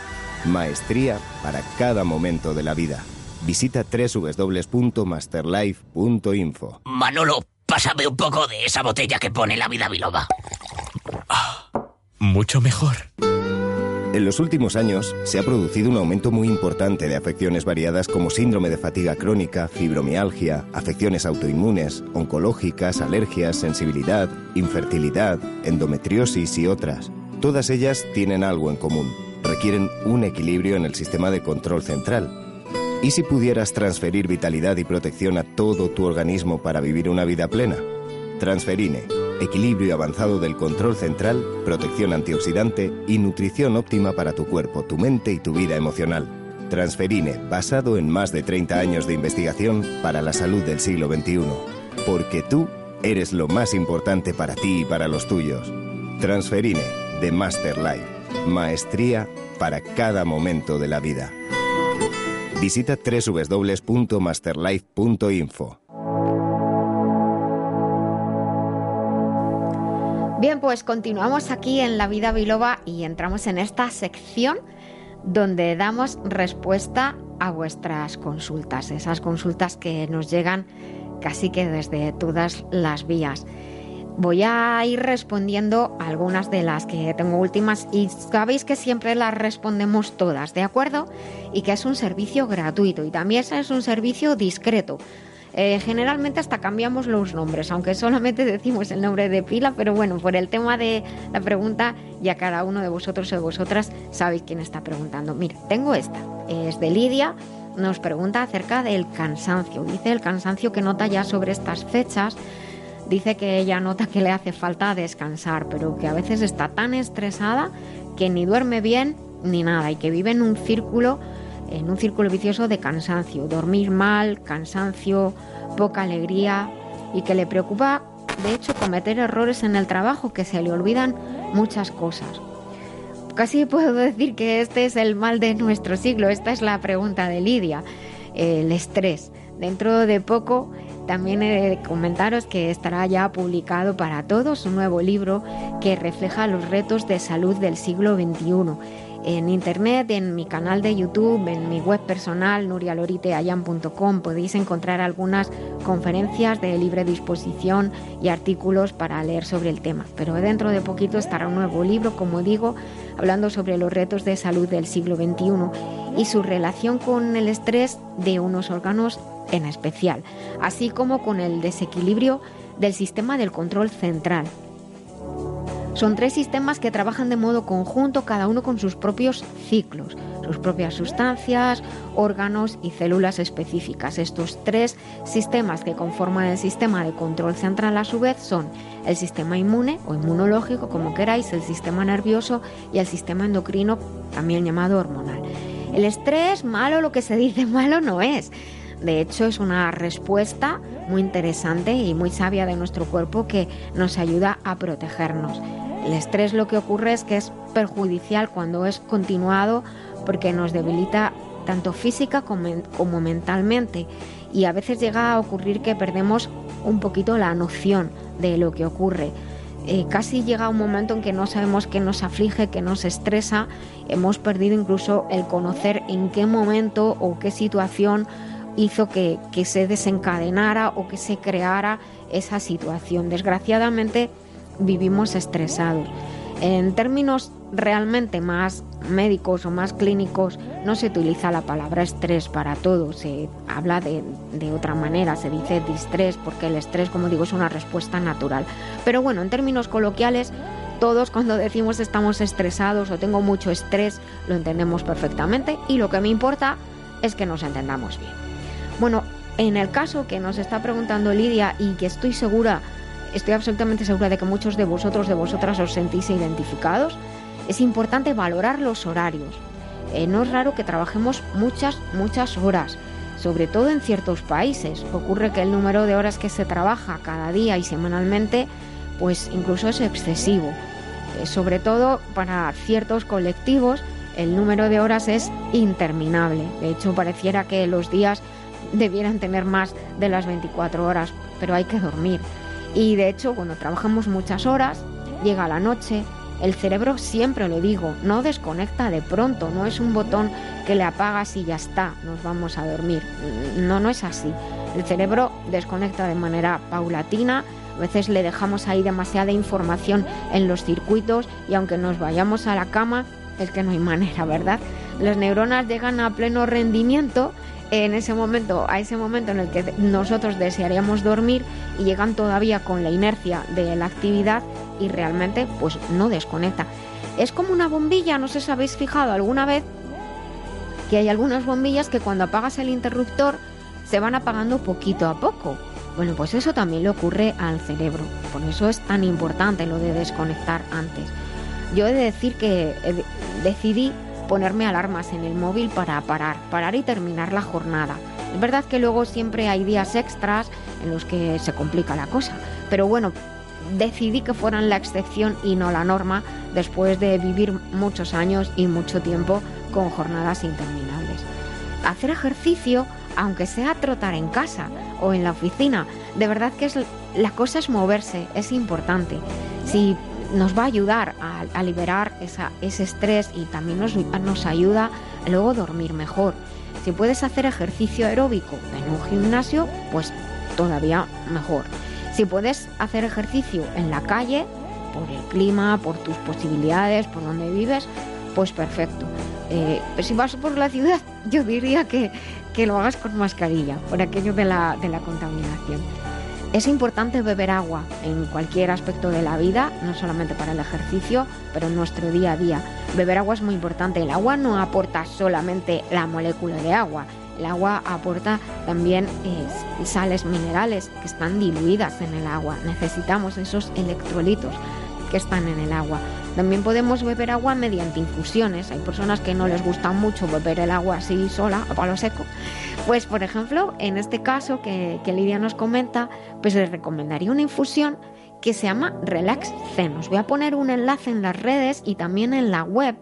Maestría para cada momento de la vida. Visita www.masterlife.info. Manolo, pásame un poco de esa botella que pone la vida biloba. Ah, mucho mejor. En los últimos años se ha producido un aumento muy importante de afecciones variadas como síndrome de fatiga crónica, fibromialgia, afecciones autoinmunes, oncológicas, alergias, sensibilidad, infertilidad, endometriosis y otras. Todas ellas tienen algo en común requieren un equilibrio en el sistema de control central. ¿Y si pudieras transferir vitalidad y protección a todo tu organismo para vivir una vida plena? Transferine, equilibrio avanzado del control central, protección antioxidante y nutrición óptima para tu cuerpo, tu mente y tu vida emocional. Transferine, basado en más de 30 años de investigación para la salud del siglo XXI. Porque tú eres lo más importante para ti y para los tuyos. Transferine, de Master Life. Maestría para cada momento de la vida. Visita www.masterlife.info. Bien, pues continuamos aquí en La Vida Biloba y entramos en esta sección donde damos respuesta a vuestras consultas, esas consultas que nos llegan casi que desde todas las vías. Voy a ir respondiendo algunas de las que tengo últimas y sabéis que siempre las respondemos todas, ¿de acuerdo? Y que es un servicio gratuito y también es un servicio discreto. Eh, generalmente hasta cambiamos los nombres, aunque solamente decimos el nombre de pila, pero bueno, por el tema de la pregunta, ya cada uno de vosotros o de vosotras sabéis quién está preguntando. Mira, tengo esta, es de Lidia, nos pregunta acerca del cansancio. Dice el cansancio que nota ya sobre estas fechas. Dice que ella nota que le hace falta descansar, pero que a veces está tan estresada que ni duerme bien ni nada y que vive en un círculo en un círculo vicioso de cansancio, dormir mal, cansancio, poca alegría y que le preocupa, de hecho, cometer errores en el trabajo, que se le olvidan muchas cosas. Casi puedo decir que este es el mal de nuestro siglo, esta es la pregunta de Lidia, el estrés. Dentro de poco también he de comentaros que estará ya publicado para todos un nuevo libro que refleja los retos de salud del siglo XXI en internet, en mi canal de YouTube, en mi web personal nurialoriteayan.com podéis encontrar algunas conferencias de libre disposición y artículos para leer sobre el tema. Pero dentro de poquito estará un nuevo libro, como digo, hablando sobre los retos de salud del siglo XXI y su relación con el estrés de unos órganos en especial, así como con el desequilibrio del sistema del control central son tres sistemas que trabajan de modo conjunto, cada uno con sus propios ciclos, sus propias sustancias, órganos y células específicas. Estos tres sistemas que conforman el sistema de control central a su vez son el sistema inmune o inmunológico, como queráis, el sistema nervioso y el sistema endocrino, también llamado hormonal. El estrés, malo lo que se dice malo no es. De hecho, es una respuesta muy interesante y muy sabia de nuestro cuerpo que nos ayuda a protegernos. El estrés lo que ocurre es que es perjudicial cuando es continuado porque nos debilita tanto física como, mentalmente y a veces llega a ocurrir que perdemos un poquito la noción de lo que ocurre. Eh, casi llega un momento en que no sabemos qué nos aflige, qué nos estresa, hemos perdido incluso el conocer en qué momento o qué situación hizo que, que se desencadenara o que se creara esa situación. Desgraciadamente, vivimos estresados. En términos realmente más médicos o más clínicos no se utiliza la palabra estrés para todo, se habla de, de, otra manera, se dice distrés porque el estrés, como digo, es una respuesta natural. Pero bueno, en términos coloquiales, todos cuando decimos estamos estresados o tengo mucho estrés, lo entendemos perfectamente y lo que me importa es que nos entendamos bien. Bueno, en el caso que nos está preguntando Lidia y que estoy segura estoy absolutamente segura de que muchos de vosotros, de vosotras os sentís identificados, es importante valorar los horarios. Eh, no es raro que trabajemos muchas, muchas horas, sobre todo en ciertos países. Ocurre que el número de horas que se trabaja cada día y semanalmente, pues incluso es excesivo. Eh, sobre todo para ciertos colectivos, el número de horas es interminable. De hecho, pareciera que los días debieran tener más de las 24 horas, pero hay que dormir. Y de hecho, cuando trabajamos muchas horas, llega la noche, el cerebro, siempre lo digo, no desconecta de pronto, no es un botón que le apagas y ya está, nos vamos a dormir. No, no es así. El cerebro desconecta de manera paulatina, a veces le dejamos ahí demasiada información en los circuitos y aunque nos vayamos a la cama, es que no hay manera, ¿verdad? Las neuronas llegan a pleno rendimiento en ese momento, a ese momento en el que nosotros desearíamos dormir y llegan todavía con la inercia de la actividad y realmente pues no desconecta. Es como una bombilla, no sé si habéis fijado alguna vez que hay algunas bombillas que cuando apagas el interruptor se van apagando poquito a poco. Bueno, pues eso también le ocurre al cerebro. Por eso es tan importante lo de desconectar antes. Yo he de decir que decidí ponerme alarmas en el móvil para parar, parar y terminar la jornada. Es verdad que luego siempre hay días extras en los que se complica la cosa, pero bueno, decidí que fueran la excepción y no la norma después de vivir muchos años y mucho tiempo con jornadas interminables. hacer ejercicio, aunque sea trotar en casa o en la oficina. De verdad que es, la cosa es moverse, es importante. Si nos va a ayudar a, liberar ese estrés y también nos, nos ayuda a luego dormir mejor. Si puedes hacer ejercicio aeróbico en un gimnasio, pues todavía mejor. Si puedes hacer ejercicio en la calle, por el clima, por tus posibilidades, por donde vives, pues perfecto. Eh, pero si vas por la ciudad, yo diría que, que lo hagas con mascarilla, por aquello de la, de la contaminación. Es importante beber agua en cualquier aspecto de la vida, no solamente para el ejercicio, pero en nuestro día a día. Beber agua es muy importante. El agua no aporta solamente la molécula de agua, el agua aporta también eh, sales minerales que están diluidas en el agua. Necesitamos esos electrolitos que están en el agua. También podemos beber agua mediante infusiones. Hay personas que no les gusta mucho beber el agua así sola, a palo seco. Pues, por ejemplo, en este caso que, que Lidia nos comenta, pues les recomendaría una infusión que se llama Relax Zen. Os voy a poner un enlace en las redes y también en la web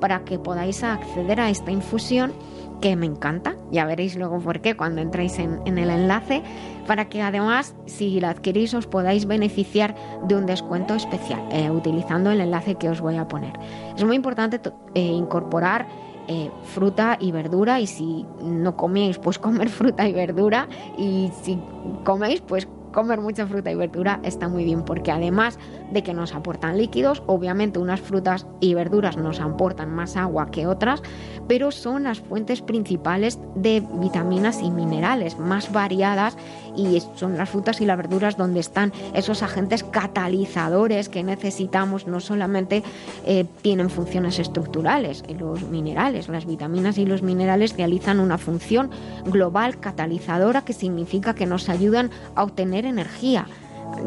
para que podáis acceder a esta infusión que me encanta, ya veréis luego por qué cuando entréis en, el enlace, para que además si la adquirís os podáis beneficiar de un descuento especial eh, utilizando el enlace que os voy a poner. Es muy importante eh, incorporar eh, fruta y verdura y si no coméis pues comer fruta y verdura y si coméis pues comer mucha fruta y verdura está muy bien porque además de que nos aportan líquidos, obviamente unas frutas y verduras nos aportan más agua que otras, pero son las fuentes principales de vitaminas y minerales más variadas y son las frutas y las verduras donde están esos agentes catalizadores que necesitamos, no solamente eh, tienen funciones estructurales, los minerales, las vitaminas y los minerales realizan una función global catalizadora que significa que nos ayudan a obtener energía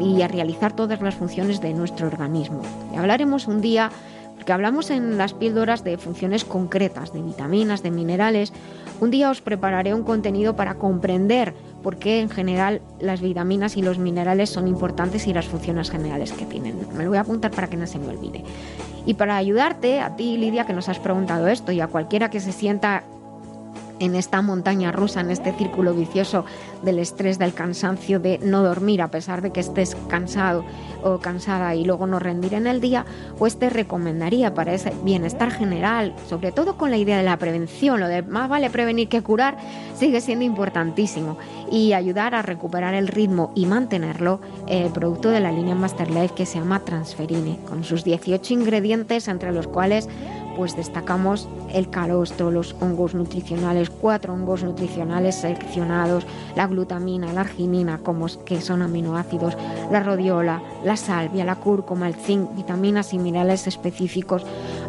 y a realizar todas las funciones de nuestro organismo. Hablaremos un día, porque hablamos en las píldoras de funciones concretas, de vitaminas, de minerales. Un día os prepararé un contenido para comprender por qué en general las vitaminas y los minerales son importantes y las funciones generales que tienen. Me lo voy a apuntar para que no se me olvide. Y para ayudarte, a ti Lidia, que nos has preguntado esto, y a cualquiera que se sienta en esta montaña rusa, en este círculo vicioso del estrés, del cansancio, de no dormir a pesar de que estés cansado o cansada y luego no rendir en el día, pues te recomendaría para ese bienestar general, sobre todo con la idea de la prevención, lo de más vale prevenir que curar, sigue siendo importantísimo y ayudar a recuperar el ritmo y mantenerlo, el producto de la línea Master Life que se llama Transferine, con sus 18 ingredientes entre los cuales pues destacamos el calostro, los hongos nutricionales, cuatro hongos nutricionales seleccionados, la glutamina, la arginina, como que son aminoácidos, la rodiola, la salvia, la cúrcuma, el zinc, vitaminas y minerales específicos.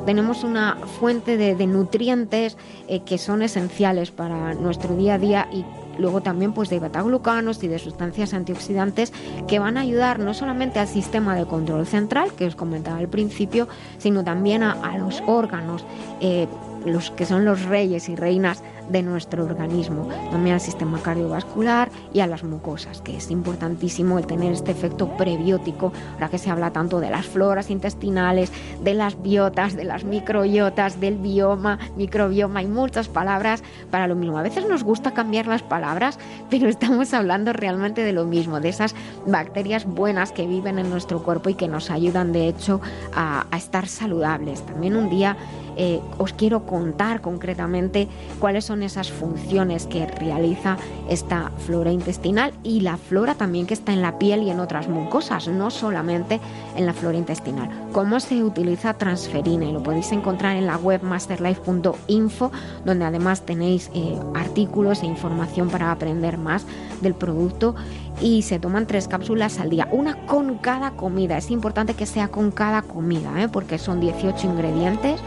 Tenemos una fuente de, nutrientes eh, que son esenciales para nuestro día a día y luego también pues de betaglucanos y de sustancias antioxidantes que van a ayudar no solamente al sistema de control central, que os comentaba al principio, sino también a, los órganos, eh, los que son los reyes y reinas de nuestro organismo, también al sistema cardiovascular y a las mucosas, que es importantísimo el tener este efecto prebiótico, ahora que se habla tanto de las floras intestinales, de las biotas, de las microbiotas, del bioma, microbioma y muchas palabras para lo mismo. A veces nos gusta cambiar las palabras, pero estamos hablando realmente de lo mismo, de esas bacterias buenas que viven en nuestro cuerpo y que nos ayudan de hecho a estar saludables. También un día eh, os quiero contar concretamente cuáles son esas funciones que realiza esta flora intestinal y la flora también que está en la piel y en otras mucosas, no solamente en la flora intestinal. Cómo se utiliza transferina y lo podéis encontrar en la web masterlife.info, donde además tenéis eh, artículos e información para aprender más del producto y se toman tres cápsulas al día, una con cada comida. Es importante que sea con cada comida, ¿eh? porque son 18 ingredientes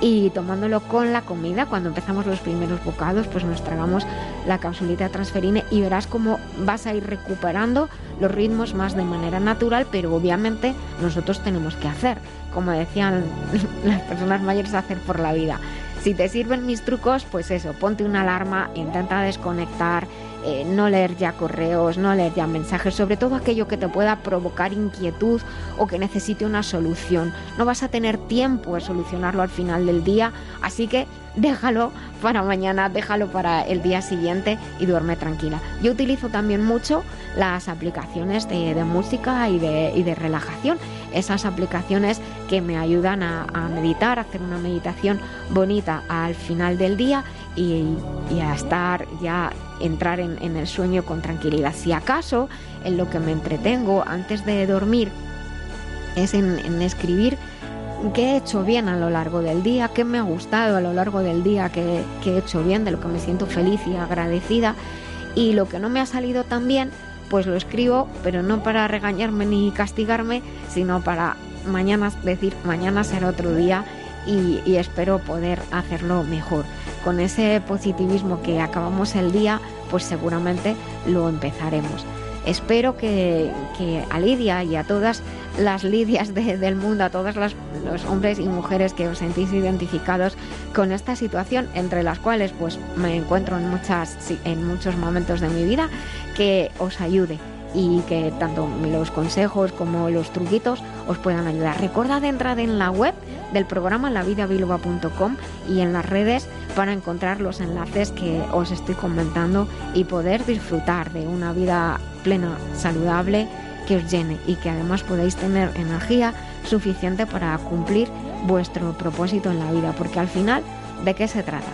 y tomándolo con la comida, cuando empezamos los primeros bocados, pues nos tragamos la capsulita transferine y verás cómo vas a ir recuperando los ritmos más de manera natural, pero obviamente nosotros tenemos que hacer, como decían las personas mayores, hacer por la vida. Si te sirven mis trucos, pues eso, ponte una alarma, intenta desconectar, eh, no leer ya correos, no leer ya mensajes, sobre todo aquello que te pueda provocar inquietud o que necesite una solución. No vas a tener tiempo de solucionarlo al final del día, así que déjalo para mañana, déjalo para el día siguiente y duerme tranquila. Yo utilizo también mucho las aplicaciones de, música y de, relajación, esas aplicaciones que me ayudan a, meditar, a hacer una meditación bonita al final del día y, a estar ya entrar en, el sueño con tranquilidad. Si acaso en lo que me entretengo antes de dormir es en escribir qué he hecho bien a lo largo del día, qué me ha gustado a lo largo del día, qué, he hecho bien, de lo que me siento feliz y agradecida. Y lo que no me ha salido tan bien, pues lo escribo, pero no para regañarme ni castigarme, sino para mañana decir, mañana será otro día y, y espero poder hacerlo mejor. Con ese positivismo que acabamos el día, pues seguramente lo empezaremos. Espero que, a Lidia y a todas las Lidias del mundo, a todos los hombres y mujeres que os sentís identificados con esta situación, entre las cuales pues me encuentro en, en muchos momentos de mi vida, que os ayude y que tanto los consejos como los truquitos os puedan ayudar. Recordad entrar en la web del programa lavidabilba.com y en las redes para encontrar los enlaces que os estoy comentando y poder disfrutar de una vida plena, saludable, que os llene y que además podáis tener energía suficiente para cumplir vuestro propósito en la vida. Porque al final, ¿de qué se trata?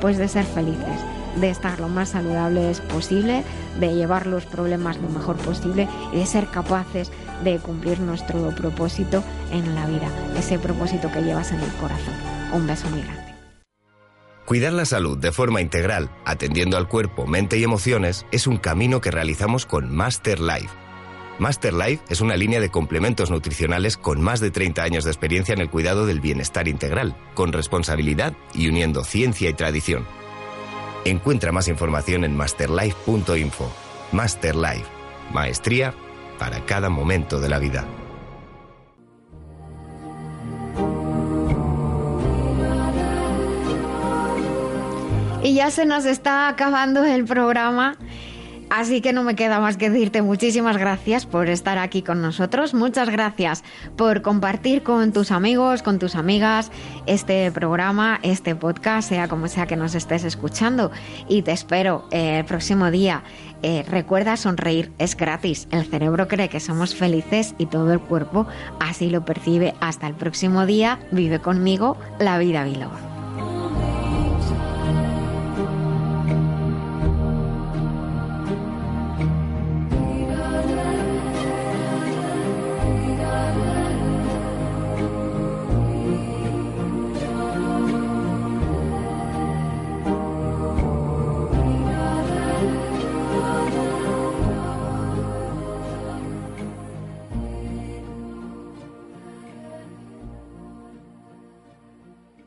Pues de ser felices de estar lo más saludables posible, de llevar los problemas lo mejor posible y de ser capaces de cumplir nuestro propósito en la vida, ese propósito que llevas en el corazón. Un beso muy grande. Cuidar la salud de forma integral, atendiendo al cuerpo, mente y emociones, es un camino que realizamos con Master Life. Master Life es una línea de complementos nutricionales con más de 30 años de experiencia en el cuidado del bienestar integral, con responsabilidad y uniendo ciencia y tradición. Encuentra más información en masterlife.info. Masterlife, maestría para cada momento de la vida. Y ya se nos está acabando el programa. Así que no me queda más que decirte muchísimas gracias por estar aquí con nosotros. Muchas gracias por compartir con tus amigos, con tus amigas este programa, este podcast, sea como sea que nos estés escuchando. Y te espero el próximo día. Eh, recuerda sonreír, es gratis. El cerebro cree que somos felices y todo el cuerpo así lo percibe. Hasta el próximo día. Vive conmigo la vida Biloba.